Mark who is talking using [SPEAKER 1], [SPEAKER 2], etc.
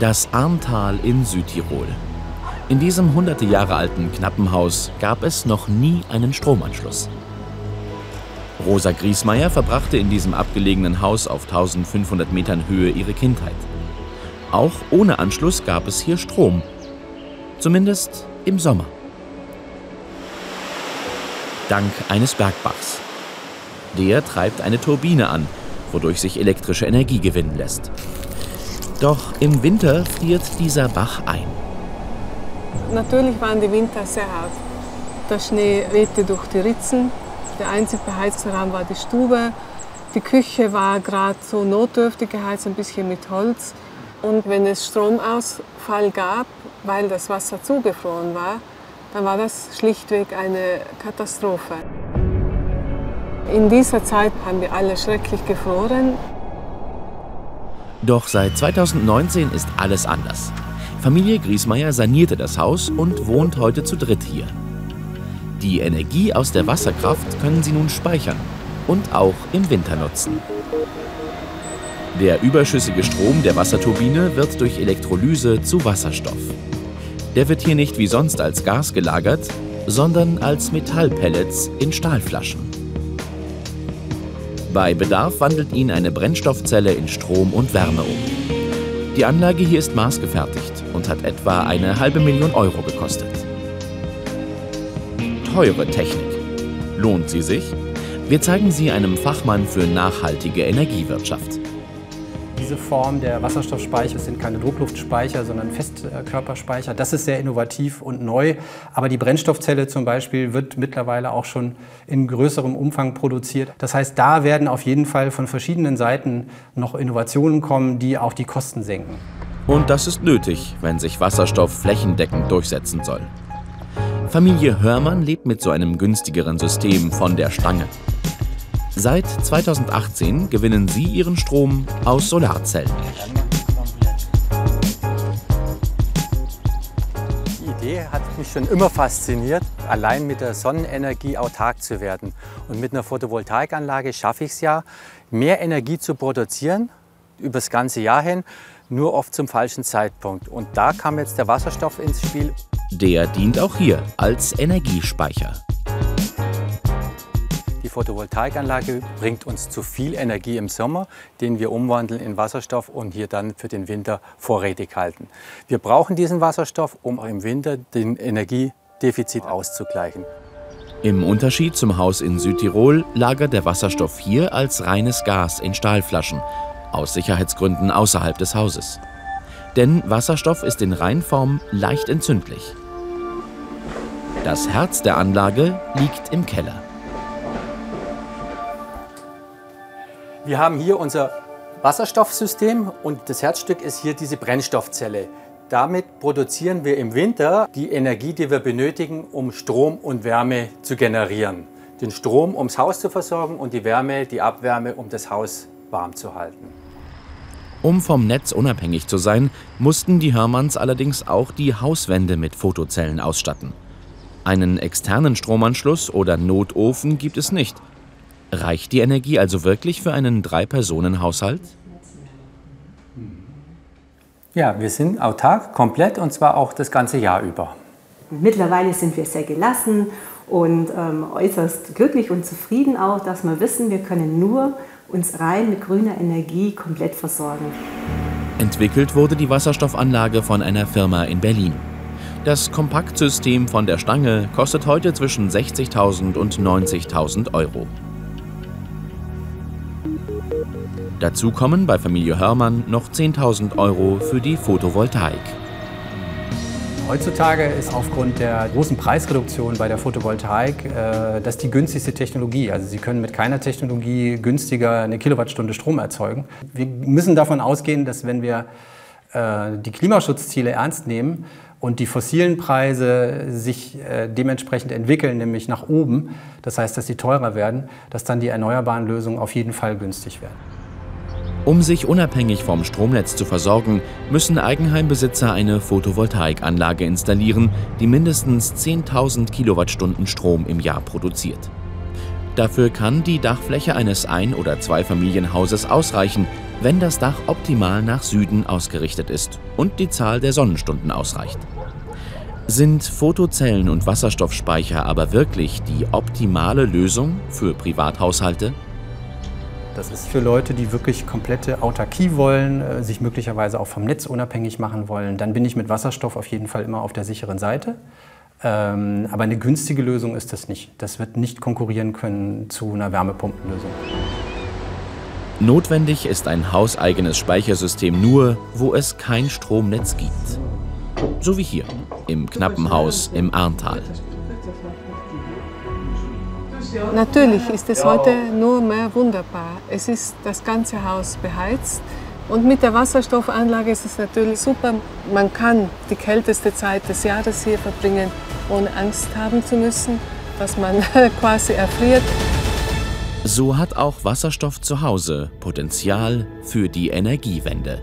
[SPEAKER 1] Das Arntal in Südtirol. In diesem hunderte Jahre alten Knappenhaus gab es noch nie einen Stromanschluss. Rosa Griesmeier verbrachte in diesem abgelegenen Haus auf 1500 Metern Höhe ihre Kindheit. Auch ohne Anschluss gab es hier Strom. Zumindest im Sommer. Dank eines Bergbachs. Der treibt eine Turbine an, wodurch sich elektrische Energie gewinnen lässt. Doch im Winter friert dieser Bach ein.
[SPEAKER 2] Natürlich waren die Winter sehr hart. Der Schnee wehte durch die Ritzen. Der einzige beheizte war die Stube. Die Küche war gerade so notdürftig geheizt, ein bisschen mit Holz. Und wenn es Stromausfall gab, weil das Wasser zugefroren war, dann war das schlichtweg eine Katastrophe. In dieser Zeit haben wir alle schrecklich gefroren.
[SPEAKER 1] Doch seit 2019 ist alles anders. Familie Griesmeier sanierte das Haus und wohnt heute zu dritt hier. Die Energie aus der Wasserkraft können sie nun speichern und auch im Winter nutzen. Der überschüssige Strom der Wasserturbine wird durch Elektrolyse zu Wasserstoff. Der wird hier nicht wie sonst als Gas gelagert, sondern als Metallpellets in Stahlflaschen. Bei Bedarf wandelt ihn eine Brennstoffzelle in Strom und Wärme um. Die Anlage hier ist maßgefertigt und hat etwa eine halbe Million Euro gekostet. Teure Technik. Lohnt sie sich? Wir zeigen sie einem Fachmann für nachhaltige Energiewirtschaft.
[SPEAKER 3] Diese Form der Wasserstoffspeicher sind keine Druckluftspeicher, sondern Festkörperspeicher. Das ist sehr innovativ und neu. Aber die Brennstoffzelle zum Beispiel wird mittlerweile auch schon in größerem Umfang produziert. Das heißt, da werden auf jeden Fall von verschiedenen Seiten noch Innovationen kommen, die auch die Kosten senken.
[SPEAKER 1] Und das ist nötig, wenn sich Wasserstoff flächendeckend durchsetzen soll. Familie Hörmann lebt mit so einem günstigeren System von der Stange. Seit 2018 gewinnen sie ihren Strom aus Solarzellen.
[SPEAKER 4] Die Idee hat mich schon immer fasziniert, allein mit der Sonnenenergie autark zu werden. Und mit einer Photovoltaikanlage schaffe ich es ja, mehr Energie zu produzieren über das ganze Jahr hin, nur oft zum falschen Zeitpunkt. Und da kam jetzt der Wasserstoff ins Spiel.
[SPEAKER 1] Der dient auch hier als Energiespeicher.
[SPEAKER 4] Die Photovoltaikanlage bringt uns zu viel Energie im Sommer, den wir umwandeln in Wasserstoff und hier dann für den Winter vorrätig halten. Wir brauchen diesen Wasserstoff, um im Winter den Energiedefizit auszugleichen.
[SPEAKER 1] Im Unterschied zum Haus in Südtirol lagert der Wasserstoff hier als reines Gas in Stahlflaschen, aus Sicherheitsgründen außerhalb des Hauses. Denn Wasserstoff ist in Reinform leicht entzündlich. Das Herz der Anlage liegt im Keller.
[SPEAKER 4] Wir haben hier unser Wasserstoffsystem und das Herzstück ist hier diese Brennstoffzelle. Damit produzieren wir im Winter die Energie, die wir benötigen, um Strom und Wärme zu generieren. Den Strom, um das Haus zu versorgen und die Wärme, die Abwärme, um das Haus warm zu halten.
[SPEAKER 1] Um vom Netz unabhängig zu sein, mussten die Hörmanns allerdings auch die Hauswände mit Fotozellen ausstatten. Einen externen Stromanschluss oder Notofen gibt es nicht – Reicht die Energie also wirklich für einen Drei-Personen-Haushalt?
[SPEAKER 4] Ja, wir sind autark, komplett und zwar auch das ganze Jahr über.
[SPEAKER 5] Mittlerweile sind wir sehr gelassen und ähm, äußerst glücklich und zufrieden auch, dass wir wissen, wir können nur uns rein mit grüner Energie komplett versorgen.
[SPEAKER 1] Entwickelt wurde die Wasserstoffanlage von einer Firma in Berlin. Das Kompaktsystem von der Stange kostet heute zwischen 60.000 und 90.000 Euro. Dazu kommen bei Familie Hörmann noch 10.000 Euro für die Photovoltaik.
[SPEAKER 3] Heutzutage ist aufgrund der großen Preisreduktion bei der Photovoltaik äh, das die günstigste Technologie. Also Sie können mit keiner Technologie günstiger eine Kilowattstunde Strom erzeugen. Wir müssen davon ausgehen, dass wenn wir äh, die Klimaschutzziele ernst nehmen und die fossilen Preise sich äh, dementsprechend entwickeln, nämlich nach oben, das heißt, dass sie teurer werden, dass dann die erneuerbaren Lösungen auf jeden Fall günstig werden.
[SPEAKER 1] Um sich unabhängig vom Stromnetz zu versorgen, müssen Eigenheimbesitzer eine Photovoltaikanlage installieren, die mindestens 10.000 Kilowattstunden Strom im Jahr produziert. Dafür kann die Dachfläche eines Ein- oder Zweifamilienhauses ausreichen, wenn das Dach optimal nach Süden ausgerichtet ist und die Zahl der Sonnenstunden ausreicht. Sind Photozellen und Wasserstoffspeicher aber wirklich die optimale Lösung für Privathaushalte?
[SPEAKER 3] Das ist für Leute, die wirklich komplette Autarkie wollen, äh, sich möglicherweise auch vom Netz unabhängig machen wollen. Dann bin ich mit Wasserstoff auf jeden Fall immer auf der sicheren Seite. Ähm, aber eine günstige Lösung ist das nicht. Das wird nicht konkurrieren können zu einer Wärmepumpenlösung.
[SPEAKER 1] Notwendig ist ein hauseigenes Speichersystem nur, wo es kein Stromnetz gibt. So wie hier, im knappen Haus im Arntal.
[SPEAKER 2] Natürlich ist es heute nur mehr wunderbar. Es ist das ganze Haus beheizt und mit der Wasserstoffanlage ist es natürlich super. Man kann die kälteste Zeit des Jahres hier verbringen, ohne Angst haben zu müssen, dass man quasi erfriert.
[SPEAKER 1] So hat auch Wasserstoff zu Hause Potenzial für die Energiewende.